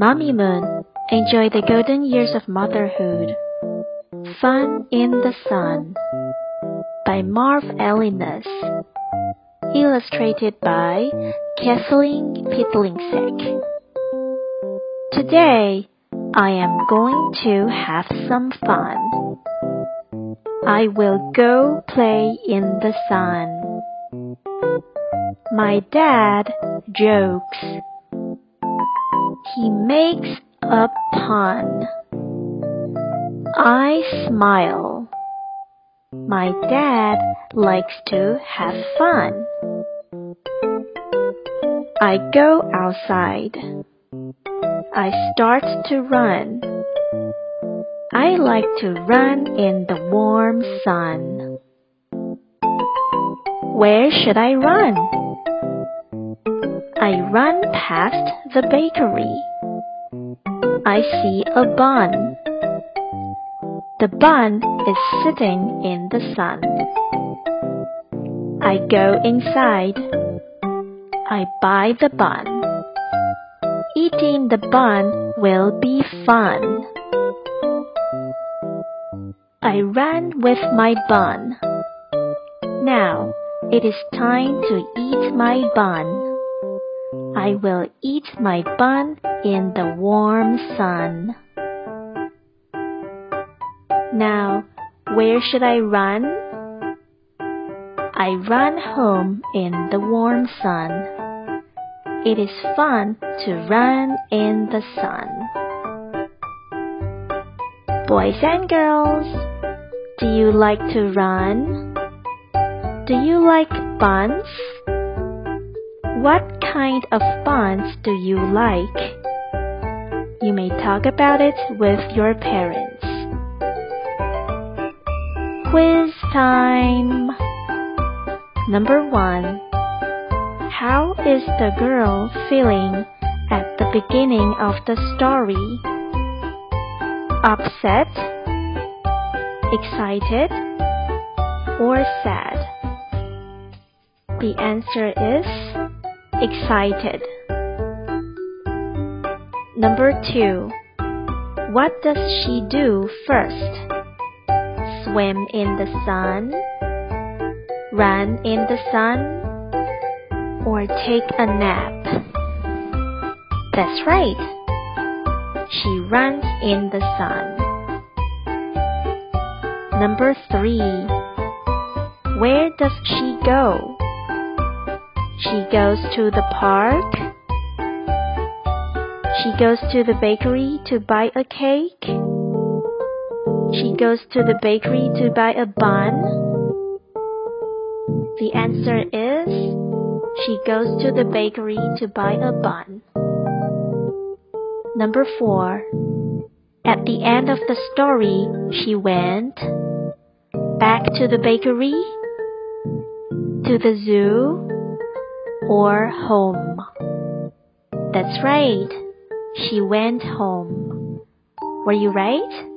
Mommy Moon, enjoy the golden years of motherhood. Fun in the Sun by Marv Alinas. Illustrated by Kathleen Petelinsek. Today, I am going to have some fun. I will go play in the sun. My dad jokes. He makes a pun. I smile. My dad likes to have fun. I go outside. I start to run. I like to run in the warm sun. Where should I run? I run past the bakery. I see a bun. The bun is sitting in the sun. I go inside. I buy the bun. Eating the bun will be fun. I run with my bun. Now it is time to eat my bun. I will eat my bun in the warm sun. Now, where should I run? I run home in the warm sun. It is fun to run in the sun. Boys and girls, do you like to run? Do you like buns? What kind of buns do you like? You may talk about it with your parents. Quiz time! Number one. How is the girl feeling at the beginning of the story? Upset, excited, or sad? The answer is excited. Number two. What does she do first? Swim in the sun? Run in the sun? Or take a nap? That's right. She runs in the sun. Number three. Where does she go? She goes to the park. She goes to the bakery to buy a cake. She goes to the bakery to buy a bun. The answer is she goes to the bakery to buy a bun. Number four. At the end of the story, she went back to the bakery, to the zoo, or home. That's right. She went home. Were you right?